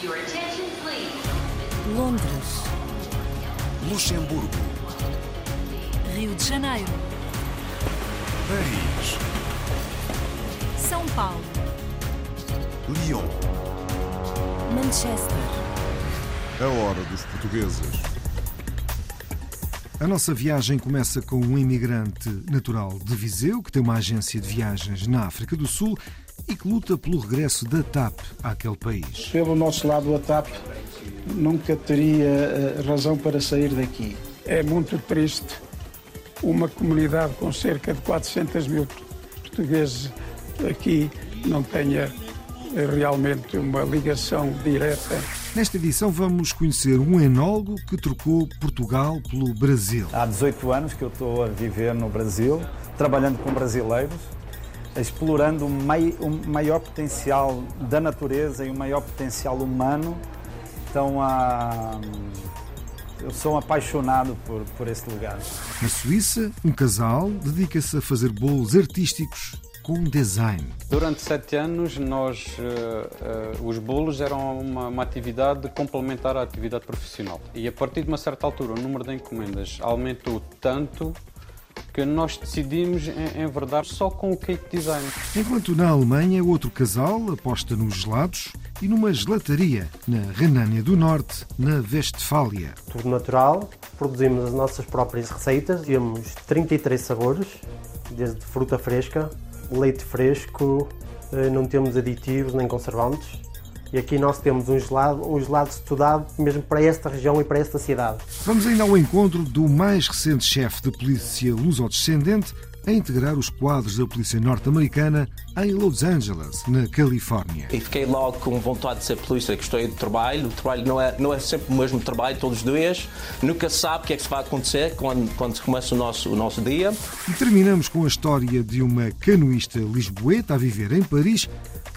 Your attention, please. Londres, Luxemburgo, Rio de Janeiro, Paris, São Paulo, Lyon. Manchester, A hora dos portugueses. A nossa viagem começa com um imigrante natural de Viseu, que tem uma agência de viagens na África do Sul e que luta pelo regresso da TAP àquele país. Pelo nosso lado, a TAP nunca teria eh, razão para sair daqui. É muito triste uma comunidade com cerca de 400 mil portugueses aqui não tenha eh, realmente uma ligação direta Nesta edição vamos conhecer um enólogo que trocou Portugal pelo Brasil. Há 18 anos que eu estou a viver no Brasil, trabalhando com brasileiros, explorando o, mai- o maior potencial da natureza e o maior potencial humano. Então, ah, eu sou um apaixonado por, por esse lugar. Na Suíça, um casal dedica-se a fazer bolos artísticos com design. Durante sete anos, nós, eh, eh, os bolos eram uma, uma atividade complementar à atividade profissional. E a partir de uma certa altura, o número de encomendas aumentou tanto que nós decidimos em- enverdar só com o cake design. Enquanto na Alemanha, outro casal aposta nos gelados e numa gelataria na Renânia do Norte, na Westfália. tudo natural, produzimos as nossas próprias receitas, temos 33 sabores, desde fruta fresca, leite fresco, eh, não temos aditivos nem conservantes. E aqui nós temos um gelado, um gelado estudado mesmo para esta região e para esta cidade. Vamos ainda ao encontro do mais recente chefe de polícia luso-descendente a integrar os quadros da polícia norte-americana em Los Angeles, na Califórnia. E fiquei logo com vontade de ser polícia, gostei do trabalho. O trabalho não é, não é sempre o mesmo trabalho todos os dias. Nunca se sabe o que é que se vai acontecer quando, quando começa o nosso, o nosso dia. E terminamos com a história de uma canoísta lisboeta a viver em Paris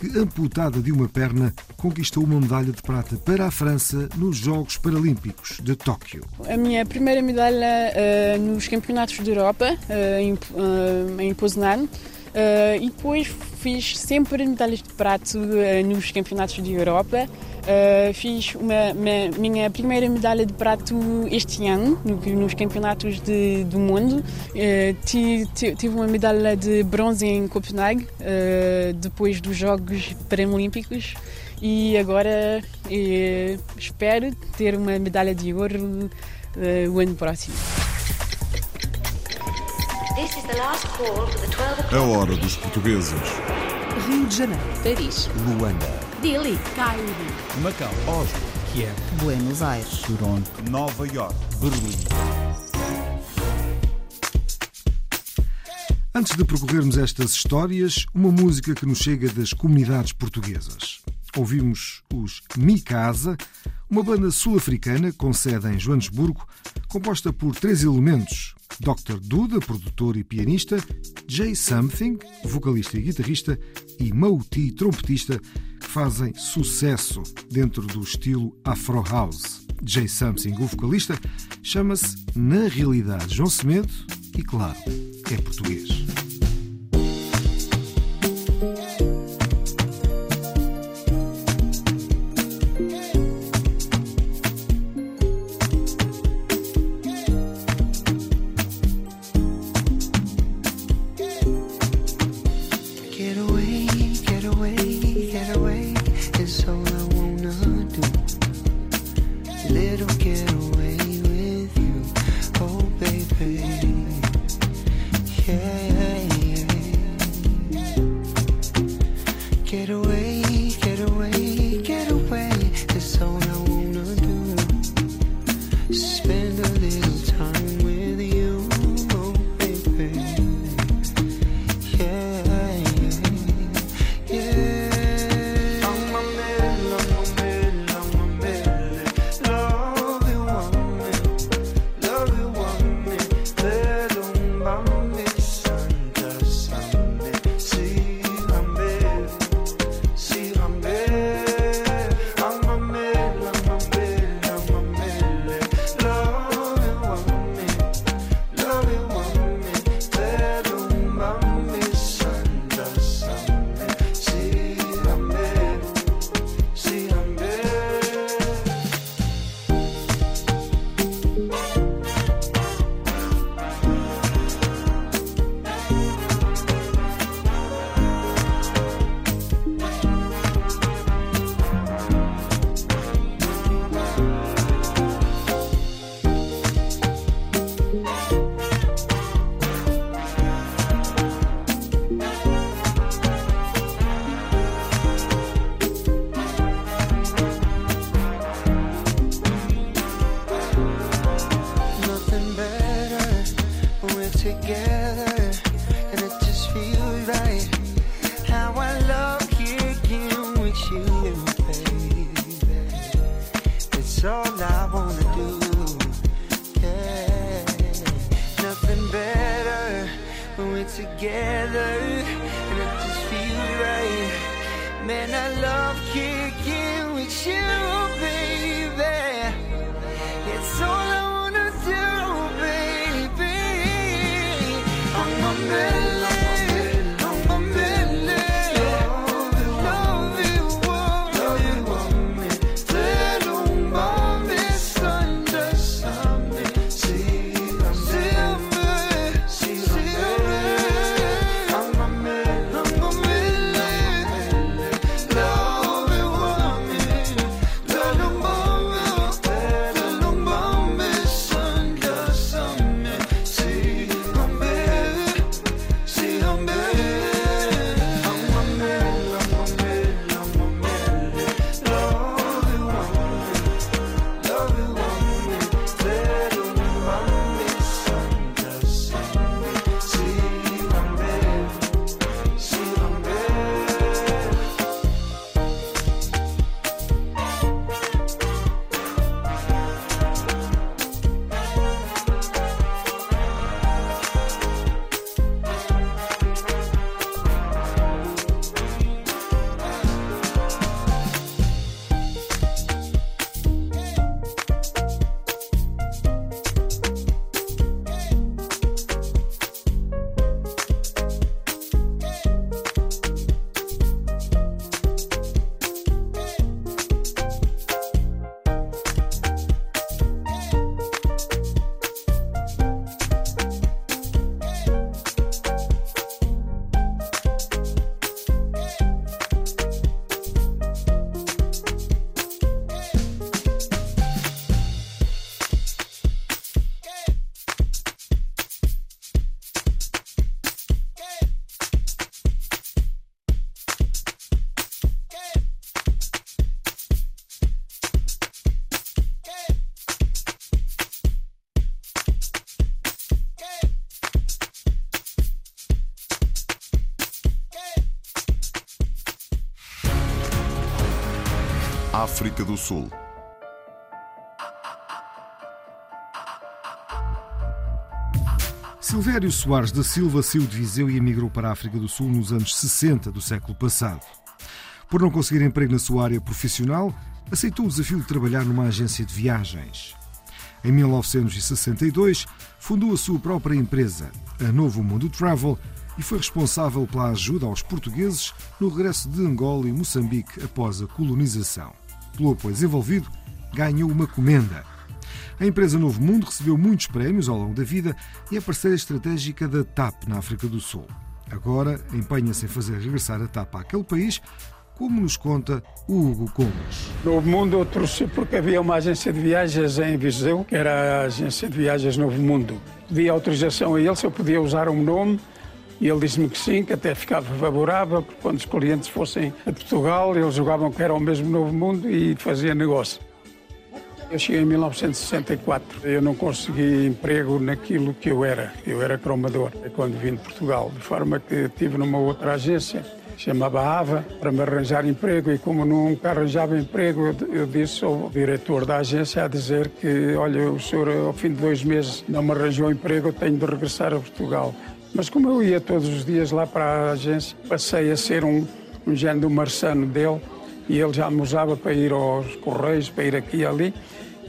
que, amputada de uma perna, conquistou uma medalha de prata para a França nos Jogos Paralímpicos de Tóquio. A minha primeira medalha eh, nos Campeonatos da Europa, eh, em, eh, em Poznan, eh, e depois fiz sempre medalhas de prato eh, nos Campeonatos da Europa. Eh, fiz uma, uma- minha primeira medalha de prato este ano, no- nos Campeonatos de- do Mundo. Eh, ti- tive uma medalha de bronze em Copenhague, eh, depois dos Jogos Paralímpicos. E agora eh, espero ter uma medalha de ouro eh, o ano próximo. A hora dos portugueses. Rio de Janeiro, Paris, Luanda, Delhi, Cairo, Macau, Oslo, Kiev, Buenos Aires, Toronto, Nova York, Berlim. Antes de percorrermos estas histórias, uma música que nos chega das comunidades portuguesas. Ouvimos os Mi Casa, uma banda sul-africana com sede em Joanesburgo, composta por três elementos: Dr. Duda, produtor e pianista, Jay Something, vocalista e guitarrista, e Mouti, trompetista, que fazem sucesso dentro do estilo Afro House. Jay Something, o vocalista, chama-se Na Realidade João Semedo e, claro, é português. África do Sul. Silvério Soares da Silva saiu de Viseu e emigrou para a África do Sul nos anos 60 do século passado. Por não conseguir emprego na sua área profissional, aceitou o desafio de trabalhar numa agência de viagens. Em 1962, fundou a sua própria empresa, a Novo Mundo Travel, e foi responsável pela ajuda aos portugueses no regresso de Angola e Moçambique após a colonização. Pelo apoio desenvolvido, ganhou uma comenda. A empresa Novo Mundo recebeu muitos prémios ao longo da vida e é parceira estratégica da TAP na África do Sul. Agora empenha-se em fazer regressar a TAP àquele país, como nos conta o Hugo Comas. Novo Mundo eu trouxe porque havia uma agência de viagens em Viseu, que era a agência de viagens Novo Mundo. Pedi autorização a ele se eu podia usar um nome e ele disse-me que sim, que até ficava favorável, porque quando os clientes fossem a Portugal, eles julgavam que era o mesmo Novo Mundo e fazia negócio. Eu cheguei em 1964. Eu não consegui emprego naquilo que eu era. Eu era cromador quando vim de Portugal. De forma que estive numa outra agência, chamava AVA, para me arranjar emprego. E como nunca arranjava emprego, eu, eu disse ao diretor da agência a dizer que, olha, o senhor ao fim de dois meses não me arranjou emprego, tenho de regressar a Portugal. Mas como eu ia todos os dias lá para a agência, passei a ser um, um género marçano dele e ele já me usava para ir aos correios, para ir aqui e ali.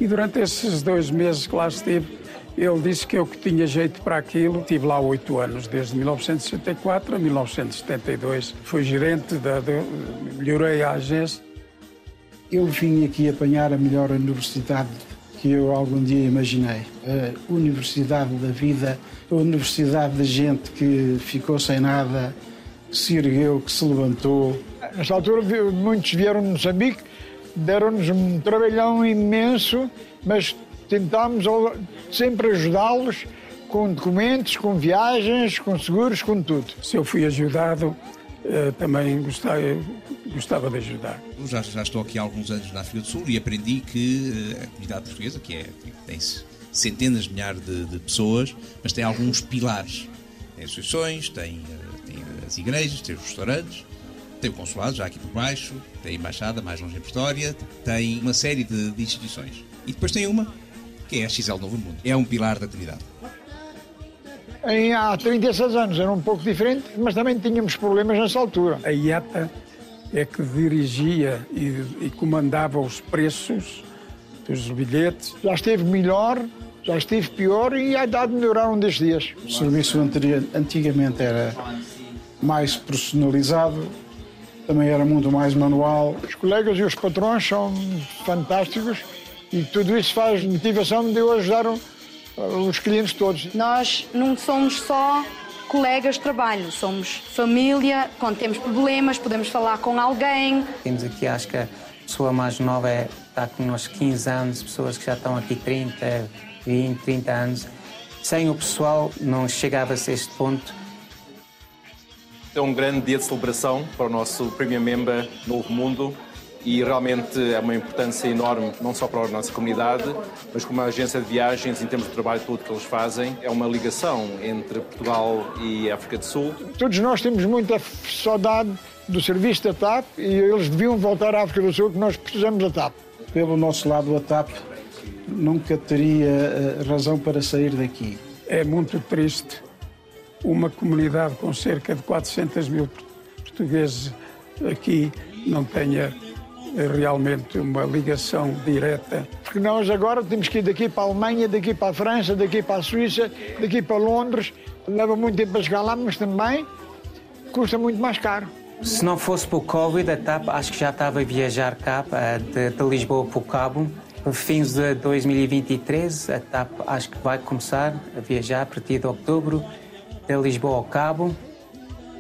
E durante esses dois meses que lá estive, ele disse que eu que tinha jeito para aquilo. Estive lá oito anos, desde 1964 a 1972. Fui gerente, da, da, melhorei a agência. Eu vim aqui apanhar a melhor universidade que eu algum dia imaginei. A universidade da vida, a universidade da gente que ficou sem nada, que se ergueu, que se levantou. Nessa altura, muitos vieram de Moçambique, deram-nos um trabalhão imenso, mas tentámos sempre ajudá-los com documentos, com viagens, com seguros, com tudo. Se eu fui ajudado, também gostava, gostava de ajudar. Eu já, já estou aqui há alguns anos na África do Sul e aprendi que a comunidade portuguesa, que é, tem centenas de milhares de, de pessoas, mas tem alguns pilares. Tem associações, tem, tem as igrejas, tem os restaurantes, tem o consulado, já aqui por baixo, tem a embaixada, mais longe em Pretória, tem uma série de, de instituições. E depois tem uma, que é a XL Novo Mundo. É um pilar da comunidade. Em, há 36 anos era um pouco diferente, mas também tínhamos problemas nessa altura. A IATA é que dirigia e, e comandava os preços dos bilhetes. Já esteve melhor, já esteve pior e a idade melhoraram destes dias. O serviço anterior, antigamente era mais personalizado, também era muito mais manual. Os colegas e os patrões são fantásticos e tudo isso faz motivação de eu ajudar os clientes todos. Nós não somos só colegas de trabalho, somos família, quando temos problemas podemos falar com alguém. Temos aqui, acho que a pessoa mais nova é, está connosco 15 anos, pessoas que já estão aqui 30, 20, 30 anos. Sem o pessoal não chegava-se a este ponto. É um grande dia de celebração para o nosso Premium Member Novo Mundo e realmente é uma importância enorme, não só para a nossa comunidade, mas como a agência de viagens, em termos de trabalho todo que eles fazem, é uma ligação entre Portugal e África do Sul. Todos nós temos muita saudade do serviço da TAP e eles deviam voltar à África do Sul, que nós precisamos da TAP. Pelo nosso lado, a TAP nunca teria eh, razão para sair daqui. É muito triste uma comunidade com cerca de 400 mil portugueses aqui não tenha realmente uma ligação direta. Porque nós agora temos que ir daqui para a Alemanha, daqui para a França, daqui para a Suíça, daqui para Londres. Leva muito tempo para chegar lá, mas também custa muito mais caro. Se não fosse por Covid, a TAP acho que já estava a viajar cá de, de Lisboa para o Cabo. Fins de 2023, a TAP acho que vai começar a viajar a partir de outubro de Lisboa ao Cabo.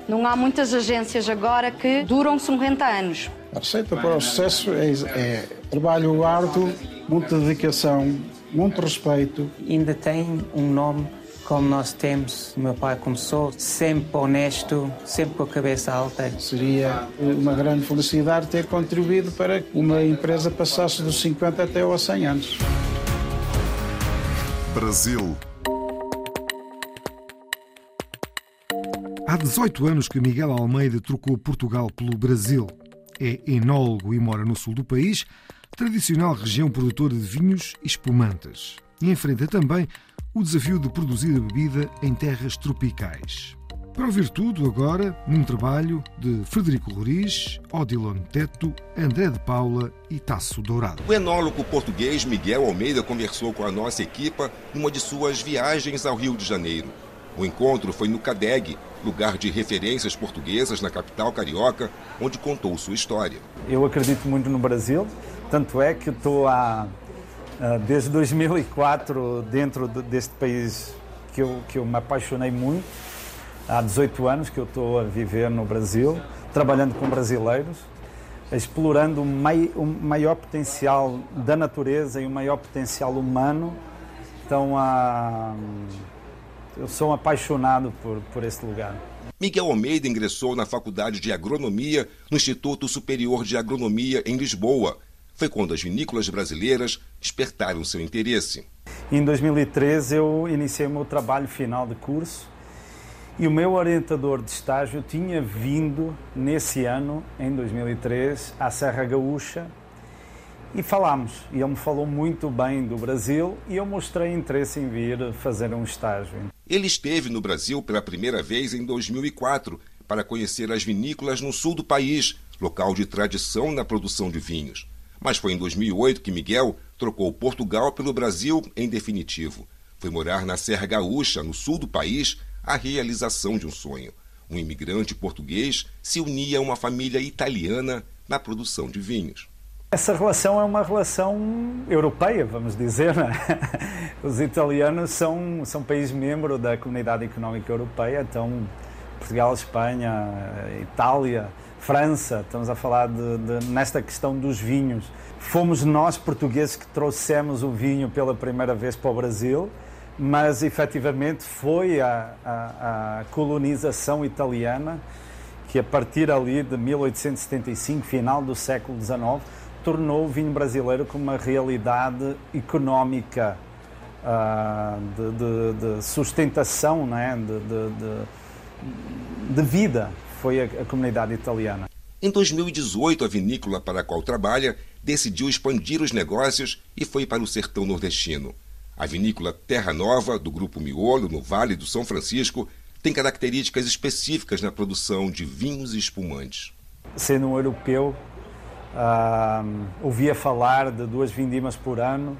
Não há muitas agências agora que duram 50 anos. A receita para o sucesso é, é trabalho árduo, muita dedicação, muito respeito. Ainda tem um nome como nós temos. O meu pai começou sempre honesto, sempre com a cabeça alta. Seria uma grande felicidade ter contribuído para que uma empresa passasse dos 50 até aos 100 anos. Brasil. Há 18 anos que Miguel Almeida trocou Portugal pelo Brasil. É enólogo e mora no sul do país, tradicional região produtora de vinhos e espumantes. E enfrenta também o desafio de produzir a bebida em terras tropicais. Para ouvir tudo agora, num trabalho de Frederico Roriz, Odilon Teto, André de Paula e Tasso Dourado. O enólogo português Miguel Almeida conversou com a nossa equipa numa de suas viagens ao Rio de Janeiro. O encontro foi no CADEG, lugar de referências portuguesas na capital carioca, onde contou sua história. Eu acredito muito no Brasil, tanto é que estou há, desde 2004 dentro deste país que eu, que eu me apaixonei muito. Há 18 anos que eu estou a viver no Brasil, trabalhando com brasileiros, explorando o, mai, o maior potencial da natureza e o maior potencial humano. Então, há eu sou um apaixonado por, por esse lugar. Miguel Almeida ingressou na Faculdade de Agronomia no Instituto Superior de Agronomia em Lisboa. Foi quando as vinícolas brasileiras despertaram seu interesse. Em 2013 eu iniciei o meu trabalho final de curso e o meu orientador de estágio tinha vindo nesse ano, em 2003, à Serra Gaúcha e falámos. E ele me falou muito bem do Brasil e eu mostrei interesse em vir fazer um estágio. Ele esteve no Brasil pela primeira vez em 2004 para conhecer as vinícolas no sul do país, local de tradição na produção de vinhos. Mas foi em 2008 que Miguel trocou Portugal pelo Brasil em definitivo. Foi morar na Serra Gaúcha, no sul do país, a realização de um sonho. Um imigrante português se unia a uma família italiana na produção de vinhos. Essa relação é uma relação europeia, vamos dizer. Né? Os italianos são, são país membro da Comunidade Económica Europeia, então Portugal, Espanha, Itália, França, estamos a falar de, de, nesta questão dos vinhos. Fomos nós, portugueses, que trouxemos o vinho pela primeira vez para o Brasil, mas efetivamente foi a, a, a colonização italiana que, a partir ali de 1875, final do século XIX, tornou o vinho brasileiro como uma realidade económica uh, de, de, de, sustentação, né? de, de, de vida, foi a, a comunidade italiana. Em 2018, a vinícola para a qual trabalha decidiu expandir os negócios e foi para o sertão nordestino. A vinícola Terra Nova, do Grupo Miolo, no Vale do São Francisco, tem características específicas na produção de vinhos e espumantes. Sendo um europeu, uh, ouvia falar de duas vindimas por ano,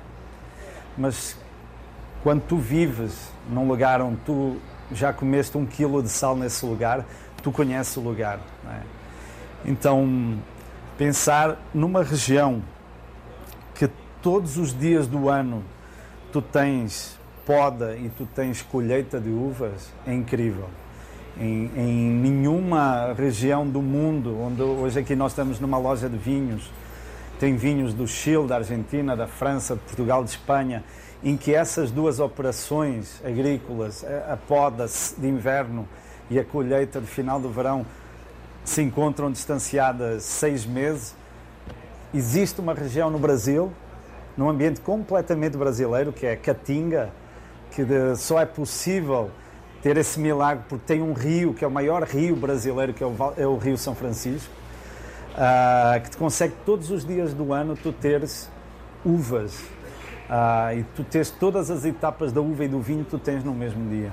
mas quando tu vives num lugar onde tu já comeste um quilo de sal nesse lugar, tu conheces o lugar. É? Então, pensar numa região que todos os dias do ano tu tens poda e tu tens colheita de uvas é incrível. Em, em, nenhuma região do mundo, onde hoje aqui nós estamos numa loja de vinhos, tem vinhos do Chile, da Argentina, da França, de Portugal, de Espanha, em que essas duas operações agrícolas, a poda de inverno e a colheita de final do verão, se encontram distanciadas seis meses. Existe uma região no Brasil, num ambiente completamente brasileiro, que é Caatinga, que só é possível ter esse milagre porque tem um rio que é o maior rio brasileiro, que é o, é o Rio São Francisco, uh, que te consegue todos os dias do ano tu teres uvas uh, e tu tens todas as etapas da uva e do vinho tu tens no mesmo dia.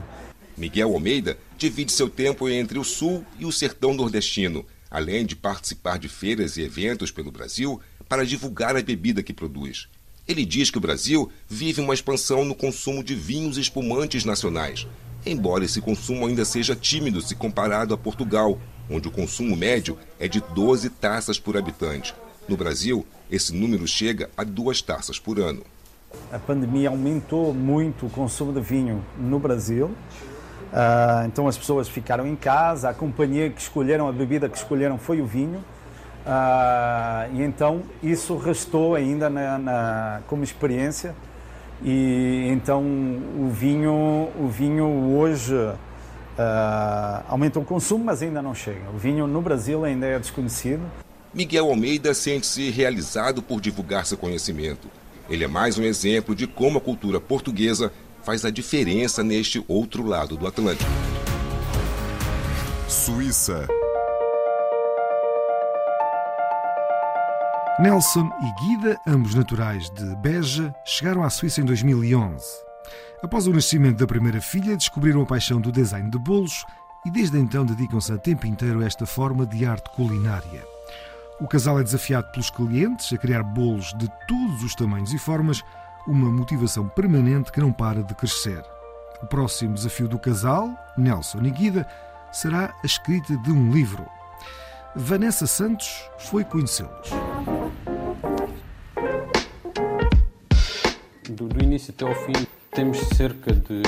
Miguel Almeida divide seu tempo entre o sul e o sertão nordestino, além de participar de feiras e eventos pelo Brasil para divulgar a bebida que produz. Ele diz que o Brasil vive uma expansão no consumo de vinhos espumantes nacionais, embora esse consumo ainda seja tímido se comparado a Portugal, onde o consumo médio é de 12 taças por habitante. No Brasil, esse número chega a duas taças por ano. A pandemia aumentou muito o consumo de vinho no Brasil. Uh, então as pessoas ficaram em casa, a companhia que escolheram, a bebida que escolheram foi o vinho. Uh, e então isso restou ainda na, na, como experiência e então o vinho, o vinho hoje uh, aumenta o consumo, mas ainda não chega. O vinho no Brasil ainda é desconhecido. Miguel Almeida sente-se realizado por divulgar seu conhecimento. Ele é mais um exemplo de como a cultura portuguesa faz a diferença neste outro lado do Atlântico. Suíça. Nelson e Guida, ambos naturais de Beja, chegaram à Suíça em 2011. Após o nascimento da primeira filha, descobriram a paixão do design de bolos e desde então dedicam-se a tempo inteiro a esta forma de arte culinária. O casal é desafiado pelos clientes a criar bolos de todos os tamanhos e formas, uma motivação permanente que não para de crescer. O próximo desafio do casal, Nelson e Guida, será a escrita de um livro. Vanessa Santos foi conhecê-los. Do, do, início até ao fim temos cerca de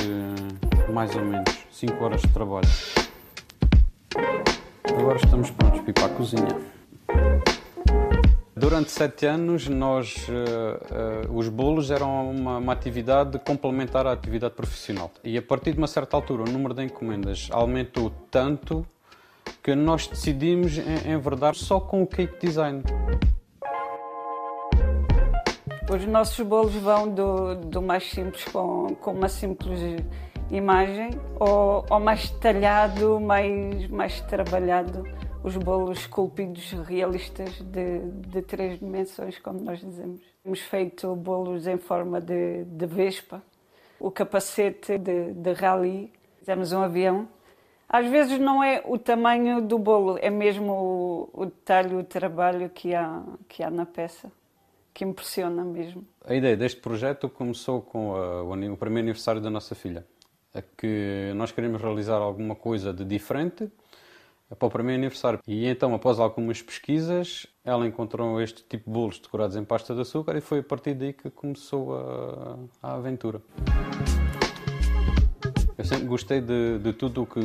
mais ou menos 5 horas de trabalho. Agora estamos prontos para ir para a cozinha. Durante sete anos, nós, uh, uh, os bolos eram uma, uma, atividade complementar à atividade profissional. E a partir de uma certa altura, o número de encomendas aumentou tanto que nós decidimos enverdar só com o cake design. Os nossos bolos vão do, do mais simples, com, com uma simples imagem, ao, ao mais detalhado, mais, mais trabalhado. Os bolos esculpidos realistas de, de três dimensões, como nós dizemos. Temos feito bolos em forma de, de vespa, o capacete de, de rally, fizemos um avião às vezes não é o tamanho do bolo, é mesmo o, o detalhe, o trabalho que há, que há na peça, que impressiona mesmo. A ideia deste projeto começou com a, o, primeiro aniversário da nossa filha, a que nós queríamos realizar alguma coisa de diferente para o primeiro aniversário. E então, após algumas pesquisas, ela encontrou este tipo de bolos decorados em pasta de açúcar e foi a partir daí que começou a, a aventura. Eu sempre gostei de, de tudo o que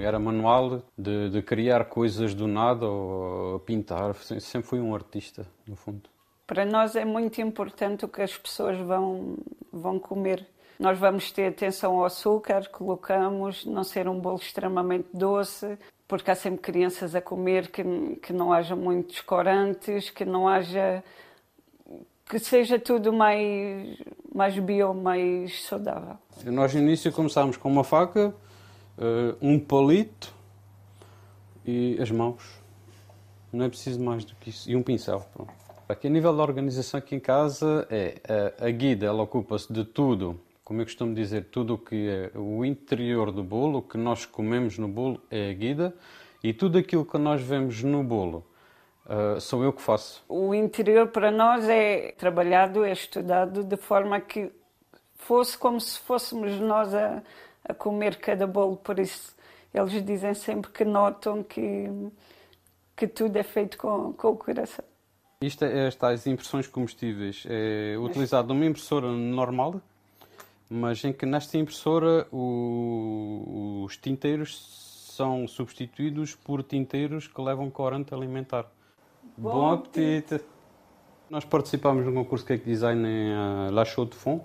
era manual, de, de, criar coisas do nada ou pintar. Sempre fui um artista, no fundo. Para nós é muito importante o que as pessoas vão, vão comer. Nós vamos ter atenção ao açúcar, colocamos, não ser um bolo extremamente doce, porque há sempre crianças a comer que, que não haja muitos corantes, que não haja que seja tudo mais, mais bio, mais saudável. Nós no início começámos com uma faca, uh, um palito e as mãos. Não é preciso mais do que isso. E um pincel. Pronto. Aqui a nível da organização aqui em casa é a, a guida, ela ocupa-se de tudo como eu costumo dizer, tudo o que é o interior do bolo, o que nós comemos no bolo é a guida e tudo aquilo que nós vemos no bolo uh, sou eu que faço. O interior para nós é trabalhado, é estudado de forma que fosse como se fôssemos nós a, a comer cada bolo, por isso eles dizem sempre que notam que, que tudo é feito com, com o coração. Isto é estas impressões comestíveis. É utilizado uma impressora normal, mas em que nesta impressora o, os tinteiros são substituídos por tinteiros que levam corante alimentar. Bom, Bom apetite! Nós participámos num concurso de cake design em uh, La Chaux de Fonds,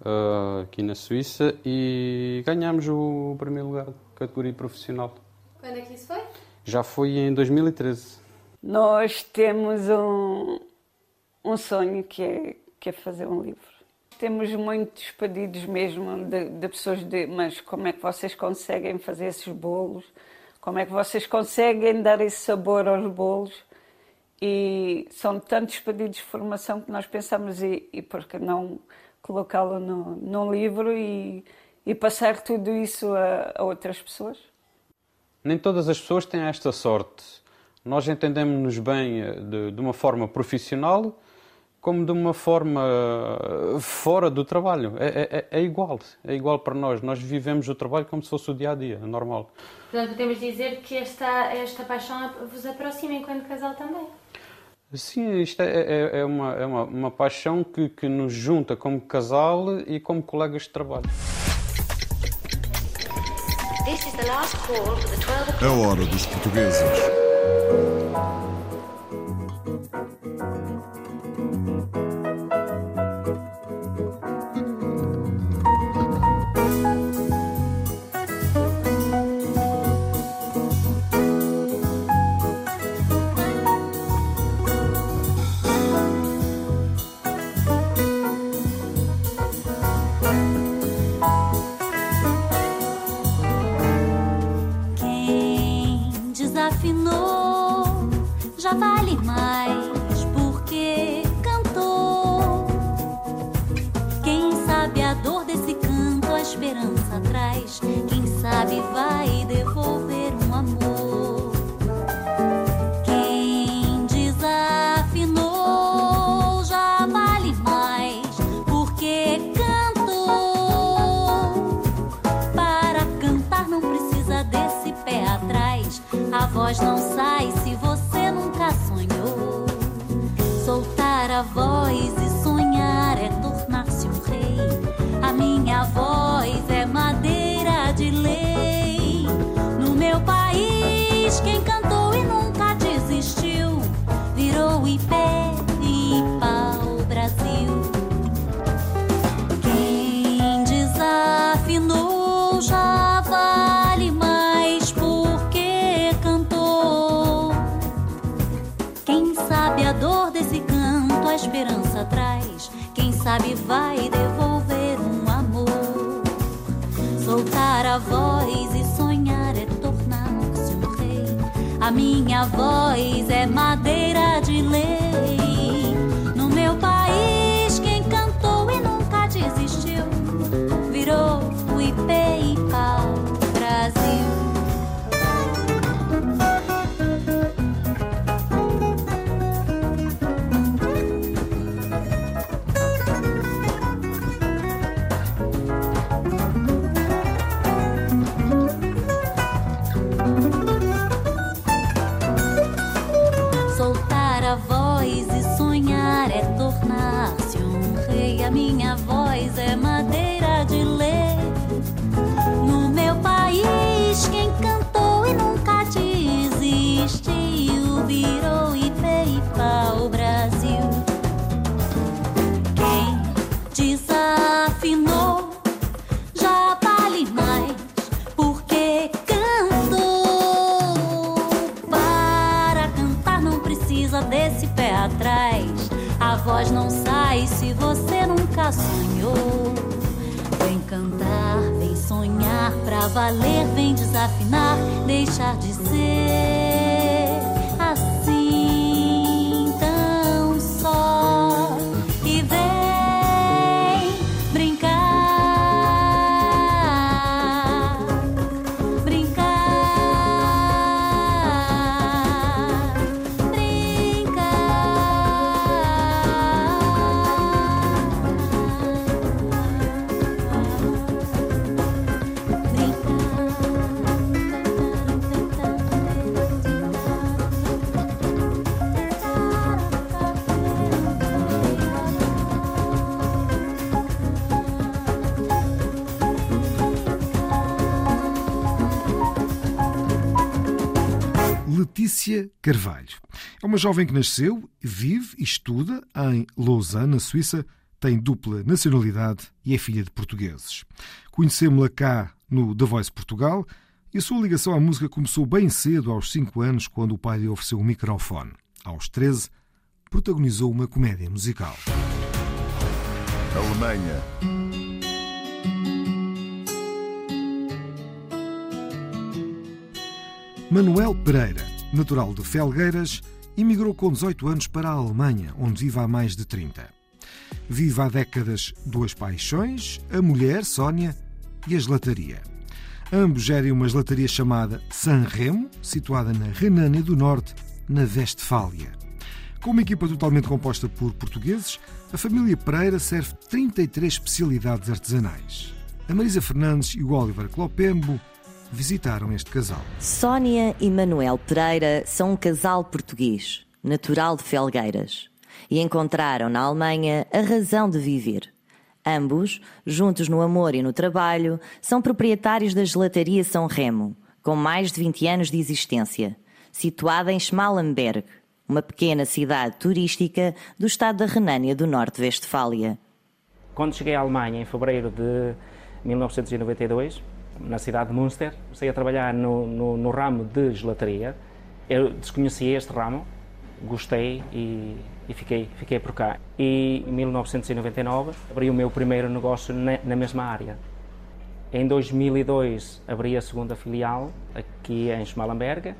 uh, aqui na Suíça, e ganhámos o primeiro lugar, categoria profissional. Quando é que isso foi? Já foi em 2013. Nós temos um, um sonho que é, que é fazer um livro. Temos muitos pedidos mesmo de, de pessoas de mas como é que vocês conseguem fazer esses bolos? Como é que vocês conseguem dar esse sabor aos bolos? E são tantos pedidos de formação que nós pensamos e, e por que não colocá-lo no, num livro e, e passar tudo isso a, a outras pessoas? Nem todas as pessoas têm esta sorte nós entendemos-nos bem eh, de, de, uma forma profissional como de uma forma eh, fora do trabalho. É, é, é, igual, é igual para nós. Nós vivemos o trabalho como se fosse o dia a dia, normal. Portanto, podemos dizer que esta, esta paixão vos aproxima enquanto casal também. Sim, isto é, é, é uma, é uma, uma paixão que, que nos junta como casal e como colegas de trabalho. A hora dos portugueses. easy. Sabe vai devolver um amor. Soltar a voz e sonhar é tornar-se um rei. A minha voz é madeira de lei. Patrícia Carvalho. É uma jovem que nasceu, vive e estuda em Lausanne, na Suíça, tem dupla nacionalidade e é filha de portugueses. Conhecemos-la cá no The Voice Portugal e a sua ligação à música começou bem cedo, aos 5 anos, quando o pai lhe ofereceu um microfone. Aos 13, protagonizou uma comédia musical. Alemanha. Manuel Pereira, natural de Felgueiras, emigrou com 18 anos para a Alemanha, onde vive há mais de 30. Vive há décadas duas paixões, a mulher, Sónia, e a gelataria. Ambos gerem uma gelataria chamada San Remo, situada na Renânia do Norte, na Westfália. Com uma equipa totalmente composta por portugueses, a família Pereira serve 33 especialidades artesanais. A Marisa Fernandes e o Oliver Clopembo visitaram este casal. Sónia e Manuel Pereira são um casal português, natural de Felgueiras, e encontraram na Alemanha a razão de viver. Ambos, juntos no amor e no trabalho, são proprietários da gelataria São Remo, com mais de 20 anos de existência, situada em Schmallenberg, uma pequena cidade turística do estado da Renânia do Norte-Westfália. Quando cheguei à Alemanha em fevereiro de 1992, na cidade de Münster, comecei a trabalhar no, no, no ramo de gelataria. Eu desconhecia este ramo, gostei e, e, fiquei, fiquei por cá. E em 1999 abri o meu primeiro negócio na, na mesma área. Em 2002 abri a segunda filial aqui em Schmallenberg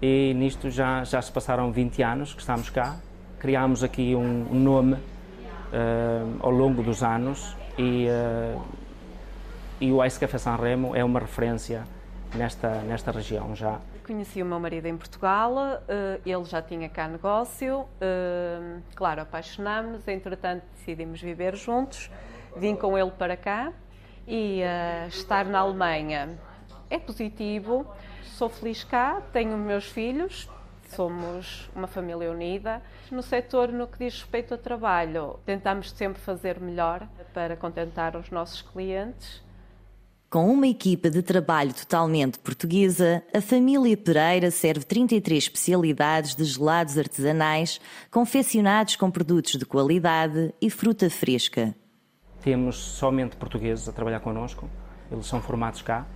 e nisto já, já se passaram 20 anos que estamos cá. Criámos aqui um, um nome uh, ao longo dos anos e uh, e o Ice Café San Remo é uma referência nesta, nesta região já. Conheci o meu marido em Portugal, ele já tinha cá negócio, claro, apaixonámos, entretanto decidimos viver juntos, vim com ele para cá e estar na Alemanha é positivo, sou feliz cá, tenho meus filhos, somos uma família unida. No setor, no que diz respeito ao trabalho, tentamos sempre fazer melhor para contentar os nossos clientes com uma equipa de trabalho totalmente portuguesa, a família Pereira serve 33 especialidades de gelados artesanais, confeccionados com produtos de qualidade e fruta fresca. Temos somente portugueses a trabalhar connosco, eles são formados cá.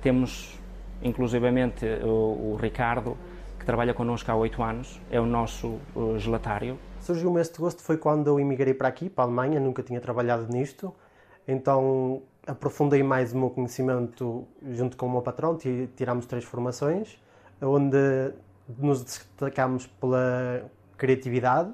Temos, inclusivamente, o, o Ricardo, que trabalha connosco há oito anos, é o nosso o gelatário. Surgiu-me este gosto foi quando eu emigrei para aqui, para a Alemanha, nunca tinha trabalhado nisto, então aprofundei mais o meu conhecimento junto com o meu patrão, tiramos três formações, onde nos destacamos pela criatividade,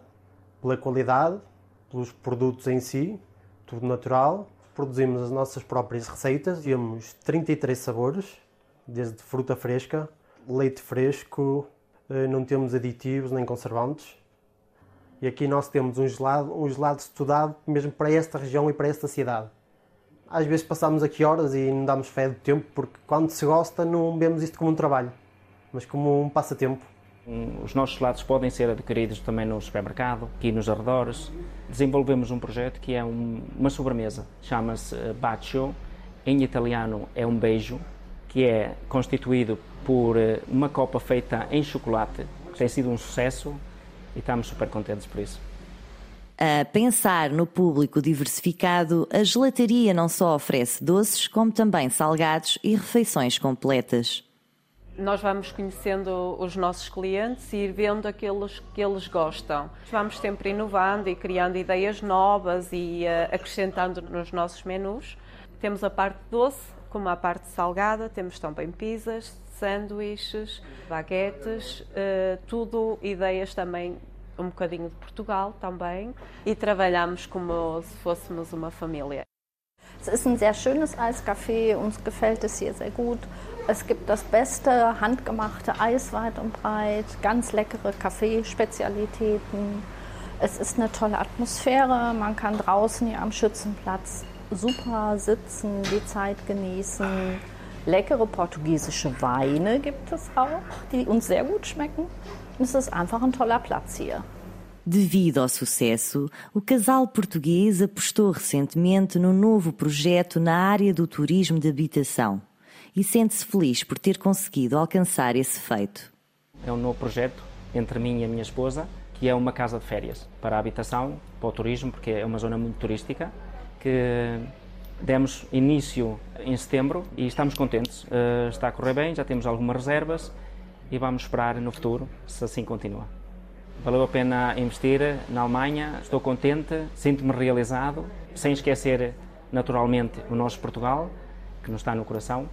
pela qualidade, pelos produtos em si, tudo natural. Produzimos as nossas próprias receitas, temos 33 sabores, desde fruta fresca, leite fresco, eh, não temos aditivos nem conservantes. E aqui nós temos um gelado, um gelado estudado mesmo para esta região e para esta cidade às vezes passamos aqui horas e não damos fé do tempo, porque quando se gosta não vemos isto como um trabalho, mas como um passatempo. Os nossos gelados podem ser adquiridos também no supermercado, aqui nos arredores. Desenvolvemos um projeto que é um, uma sobremesa, chama-se eh, Bacio, em italiano é um beijo, que é constituído por eh, uma copa feita em chocolate, que tem sido um sucesso e estamos super contentes por isso. A pensar no público diversificado, a gelataria não só oferece doces, como também salgados e refeições completas. Nós vamos conhecendo os nossos clientes e ir vendo aqueles que eles gostam. Vamos sempre inovando e criando ideias novas e uh, acrescentando nos nossos menus. Temos a parte doce, como a parte salgada, temos também pizzas, sanduíches, baguetes, uh, tudo ideias também um bocadinho de Portugal também e trabalhamos como se fôssemos uma família. Es ist ein sehr schönes Eiscafé, uns gefällt es hier sehr gut. Es gibt das beste handgemachte Eis weit und breit, ganz leckere Kaffeespezialitäten. Es ist eine tolle Atmosphäre, man kann draußen hier am Schützenplatz super sitzen, die Zeit genießen. Leckere portugiesische Weine gibt es auch, die uns sehr gut schmecken. Es ist einfach ein toller Platz hier. Devido ao sucesso, o casal português apostou recentemente num novo projeto na área do turismo de habitação e sente-se feliz por ter conseguido alcançar esse feito. é um novo projeto entre mim e a minha esposa, que é uma casa de férias para a habitação, para o turismo, porque é uma zona muito turística, que demos início em setembro e estamos contentes. Uh, está a correr bem, já temos algumas reservas e vamos esperar no futuro se assim continua. Valeu a pena investir na Alemanha, estou contente, sinto-me realizado, sem esquecer naturalmente o nosso Portugal, que nos está no coração,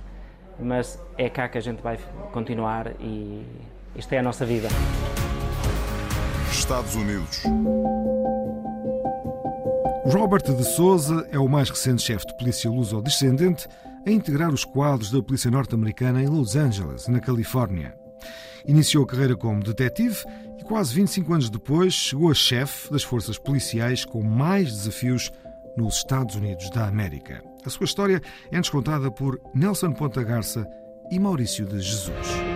mas é cá que a gente vai continuar e isto é a nossa vida. Estados Unidos. Robert de Souza é o mais recente chefe de polícia luso-descendente a integrar os quadros da polícia norte-americana em Los Angeles, na Califórnia. Iniciou a carreira como detetive e quase 25 anos depois chegou a chefe das forças policiais com mais desafios nos Estados Unidos da América. A sua história é-nos contada por Nelson Ponta Garça e Maurício de Jesus.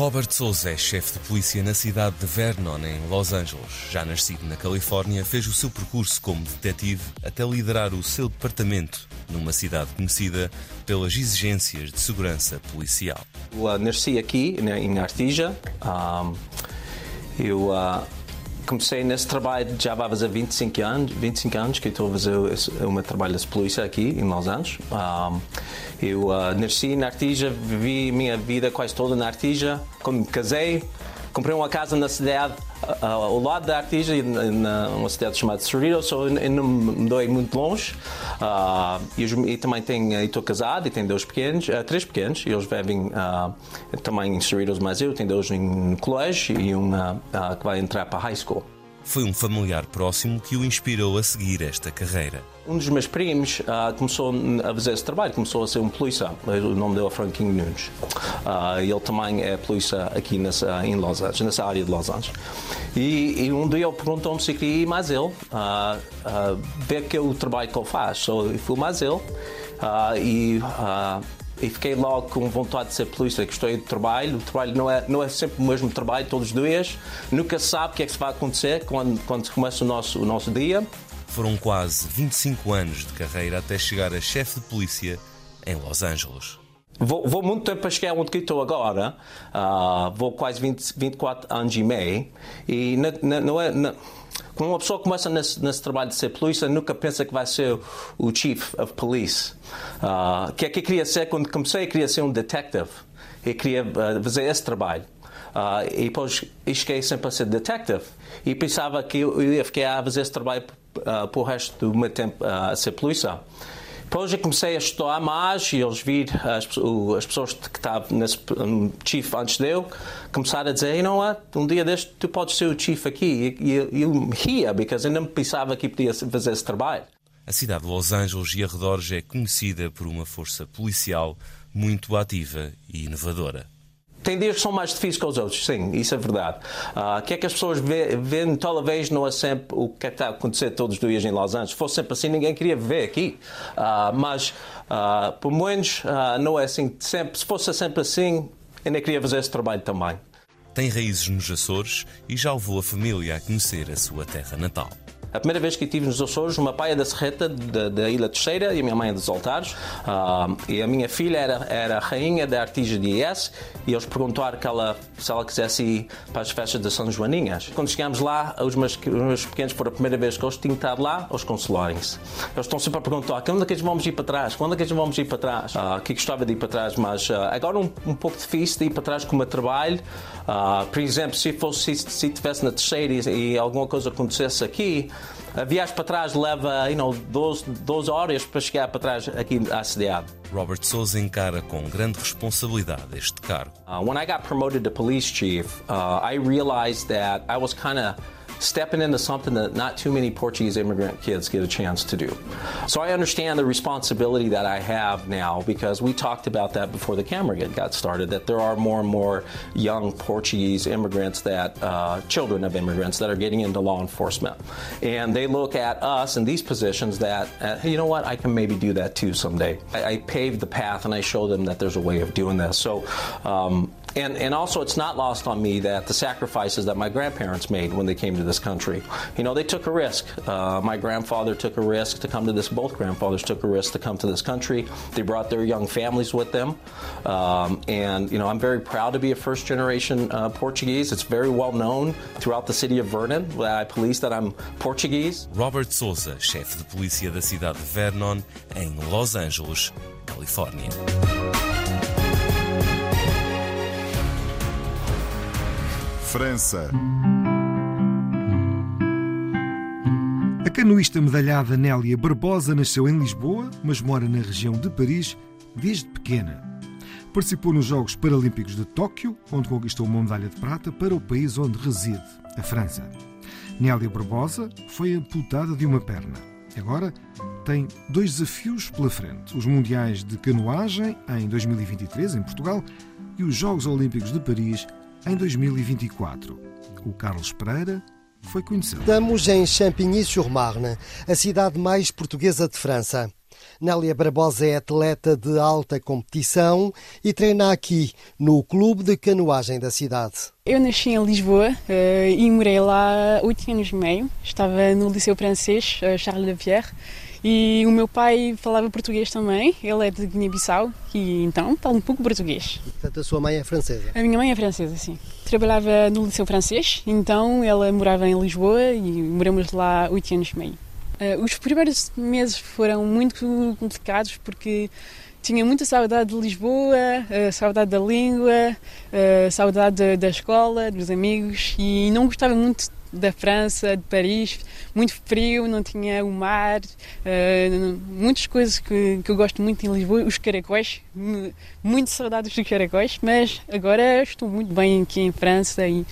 Robert Souza é chefe de polícia na cidade de Vernon, em Los Angeles. Já nascido na Califórnia, fez o seu percurso como detetive até liderar o seu departamento numa cidade conhecida pelas exigências de segurança policial. Eu nasci aqui, em Artija. Um, eu uh, comecei nesse trabalho já vai fazer 25 anos, 25 anos que estou a fazer o meu trabalho de polícia aqui em Los Angeles. Um, eu uh, nasci na Artija, vivi minha vida quase toda na Artija. Quando me casei, comprei uma casa na cidade ao lado da Artija, numa cidade chamada Cerritos, so eu não me dou muito longe. Uh, e, e, também estou casado e tenho dois pequenos, uh, três pequenos, e eles vivem uh, também em Cerritos, mas eu tenho dois em colégio e um que vai entrar para high school. Foi um familiar próximo que o inspirou a seguir esta carreira. Um dos meus primos uh, começou a fazer esse trabalho, começou a ser um polícia. O nome dele é Franquinho Nunes. Uh, ele também é polícia aqui nessa, em Los Angeles, nessa área de Los Angeles. E, e um dia ele perguntou-me se queria ir mais ele, uh, ver que é o trabalho que ele faz. So, eu fui mais ele e e fiquei logo com vontade de ser polícia. Gostei do trabalho. O trabalho não é, não é sempre o mesmo trabalho todos os dias. Nunca sabe o que é que vai acontecer quando, quando começa o nosso, o nosso dia. Foram quase 25 anos de carreira até chegar a chefe de polícia em Los Angeles. Vou, vou, muito tempo para chegar onde estou agora. Uh, vou quase 20, 24 anos e meio. E não, não, é. Não, quando uma pessoa começa nesse, nesse, trabalho de ser polícia, nunca pensa que vai ser o chief of police. Uh, que é que eu queria ser quando comecei? Eu queria ser um detective. Eu queria uh, fazer esse trabalho. Uh, e depois eu cheguei sempre a ser detective. E pensava que eu ia ficar a fazer esse trabalho uh, para o resto do meu tempo uh, a ser polícia. Depois eu comecei a estudar mais e eles viram as, as pessoas que estavam nesse um, chief antes de eu começaram a dizer, know what, um dia deste tu podes ser o chief aqui. E eu ria, porque eu não pensava que podia fazer esse trabalho. A cidade de Los Angeles e arredores é conhecida por uma força policial muito ativa e inovadora. Tem dias que são mais difíceis que os outros, sim, isso é verdade. Uh, o que é que as pessoas veem toda vez não é sempre o que é está a acontecer todos os dias em Los Angeles. Se fosse sempre assim, ninguém queria viver aqui. Uh, mas, uh, por menos, não é assim sempre. Se fosse sempre assim, ainda queria fazer esse trabalho também. Tem raízes nos Açores e já levou a família a conhecer a sua terra natal. A primeira vez que estive nos Açores, o meu pai é da Serreta, da, Ilha Terceira, e a minha mãe é dos Altares. Uh, e a minha filha era, era rainha da Artija de IES, e eles perguntaram que ela, se ela quisesse ir para as festas de São Joaninhas. Quando chegámos lá, os meus, os meus pequenos, por a primeira vez que eles tinham estado lá, eles consolarem-se. Eles estão sempre a perguntar, quando é que eles vamos ir para trás? Quando é que eles vamos ir para trás? Uh, que gostava de ir para trás, mas uh, agora um, um pouco difícil de ir para trás com o meu trabalho. Uh, por exemplo, se fosse se, se estivesse na terceira e, e alguma coisa acontecesse aqui, a viagem para trás leva you know, 12, 12 horas para chegar para trás aqui à cidade. Robert Souza encara com grande responsabilidade este cargo. Uh, when I got promoted to police chief, uh, I realized that I was kind of stepping into something that not too many Portuguese immigrant kids get a chance to do. So I understand the responsibility that I have now because we talked about that before the camera got started that there are more and more young Portuguese immigrants that, uh, children of immigrants that are getting into law enforcement. And they look at us in these positions that, uh, hey, you know what, I can maybe do that too someday. I, I paved the path and I show them that there's a way of doing this. So um, and, and also, it's not lost on me that the sacrifices that my grandparents made when they came to this country, you know, they took a risk. Uh, my grandfather took a risk to come to this, both grandfathers took a risk to come to this country. They brought their young families with them. Um, and, you know, I'm very proud to be a first generation uh, Portuguese. It's very well known throughout the city of Vernon I police that I'm Portuguese. Robert Souza, chefe de polícia da cidade de Vernon, em Los Angeles, Califórnia. França. A canoísta medalhada Nélia Barbosa nasceu em Lisboa, mas mora na região de Paris desde pequena. Participou nos Jogos Paralímpicos de Tóquio, onde conquistou uma medalha de prata para o país onde reside, a França. Nélia Barbosa foi amputada de uma perna. Agora tem dois desafios pela frente: os Mundiais de Canoagem em 2023 em Portugal e os Jogos Olímpicos de Paris em 2024. O Carlos Pereira foi conhecido. Estamos em Champigny-sur-Marne, a cidade mais portuguesa de França. Nélia Barbosa é atleta de alta competição e treina aqui, no Clube de Canoagem da cidade. Eu nasci em Lisboa uh, e morei lá oito anos e meio. Estava no Liceu Francês uh, Charles de Pierre e o meu pai falava português também, ele é de Guiné-Bissau e então fala um pouco português. Portanto, a sua mãe é francesa? A minha mãe é francesa, sim. Trabalhava no Liceu Francês, então ela morava em Lisboa e moramos lá oito anos e meio. Uh, os primeiros meses foram muito complicados porque tinha muita saudade de Lisboa, uh, saudade da língua, uh, saudade da escola, dos amigos e não gostava muito da França, de Paris, muito frio, não tinha o mar, uh, muitas coisas que, que eu gosto muito em Lisboa, os caracóis, muito saudades dos caracóis, mas agora estou muito bem aqui em França e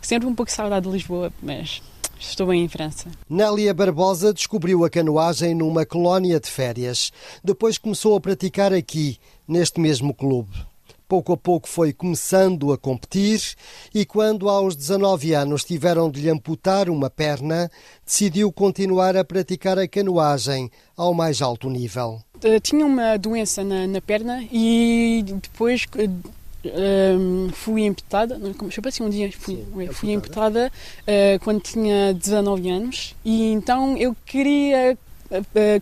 sempre um pouco saudade de Lisboa, mas Estou bem em França. Nélia Barbosa descobriu a canoagem numa colónia de férias. Depois começou a praticar aqui, neste mesmo clube pouco a pouco foi começando a competir e, quando aos 19 anos tiveram de lhe amputar uma perna, decidiu continuar a praticar a canoagem ao mais alto nível. Eh, tinha uma doença na, na perna e depois um, eh, fui amputada, como se assim um dia fui, Sim, fui amputada. uh, quando tinha 19 anos e então eu queria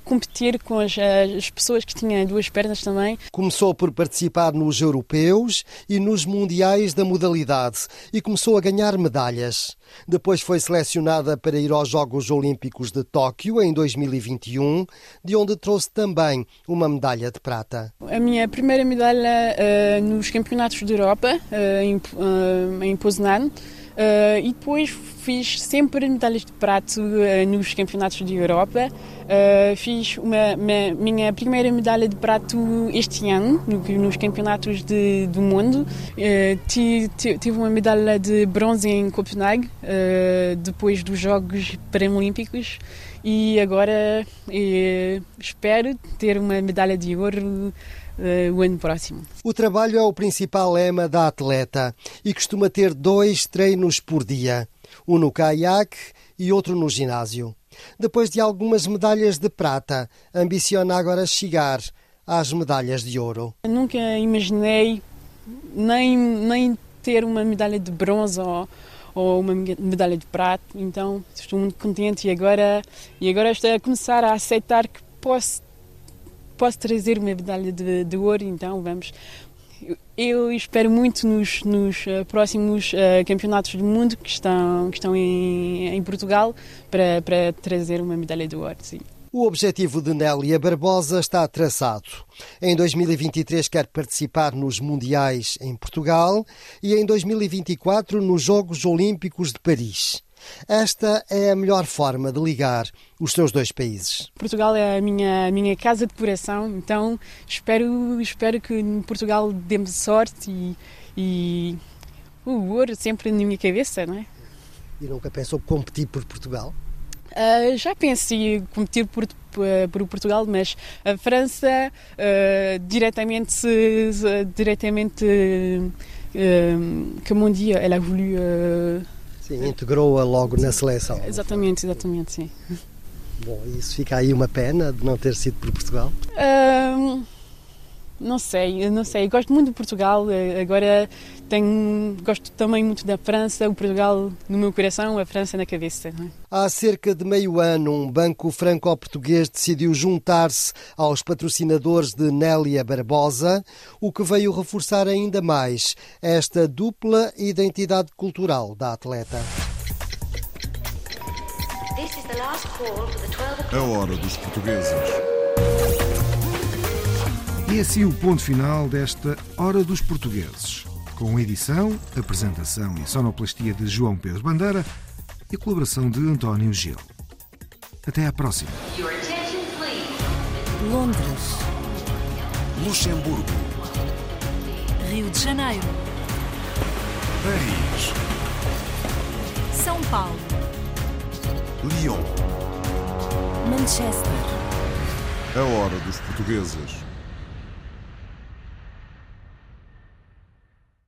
competir com as, as, pessoas que tinham duas pernas também. Começou por participar nos europeus e nos mundiais da modalidade e começou a ganhar medalhas. Depois foi selecionada para ir aos Jogos Olímpicos de Tóquio em 2021, de onde trouxe também uma medalha de prata. A minha primeira medalha uh, nos Campeonatos de Europa, uh, em, uh, em Poznan, Uh, e depois fiz sempre medalhas de prato uh, nos campeonatos de Europa. Uh, fiz uma, uma, minha primeira medalha de prato este ano, no, nos campeonatos de, do mundo. tive uma medalha de bronze em Copenhague, depois dos Jogos Paralímpicos. E agora espero ter uma medalha de ouro uh, o ano próximo. O trabalho é o principal lema da atleta e costuma ter dois treinos por dia, um no caiaque e outro no ginásio. Depois de algumas medalhas de prata, ambiciona agora chegar às medalhas de ouro. Eu nunca imaginei nem, nem ter uma medalha de bronze ou, ou uma medalha de prata, então estou muito contente e agora, e agora estou a começar a aceitar que posso posso trazer uma medalha de, de ouro, então vamos. Eu espero muito nos, nos uh, próximos uh, campeonatos do mundo que estão, que estão em, em Portugal para, para trazer uma medalha de ouro. Sim. O objetivo de Nélia Barbosa está traçado. Em 2023 quer participar nos Mundiais em Portugal e em 2024 nos Jogos Olímpicos de Paris. Esta é a melhor forma de ligar os seus dois países. Portugal é a minha, minha casa de coração, então espero, espero que Portugal dê-me sorte e, e o ouro sempre na minha cabeça, não é? E nunca pensou competir por Portugal? Uh, já pensei em competir por, por, Portugal, mas a França uh, diretamente, diretamente uh, como um dia ela voulu Sim, integrou-a logo na seleção. Exatamente, exatamente, sim. Bom, isso fica aí uma pena de não ter sido por Portugal? não sei, não sei. Gosto muito de Portugal. Agora tenho, gosto também muito da França, o Portugal no meu coração, a França na cabeça. É? Há cerca de meio ano, um banco franco-português decidiu juntar-se aos patrocinadores de Nélia Barbosa, o que veio reforçar ainda mais esta dupla identidade cultural da atleta. A hora dos portugueses. E assim o ponto final desta Hora dos Portugueses com edição, apresentação e sonoplastia de João Pedro Bandeira e colaboração de António Gil. Até à próxima. Londres. Luxemburgo. Rio de Janeiro. Paris. São Paulo. Lyon. Manchester. A hora dos portugueses.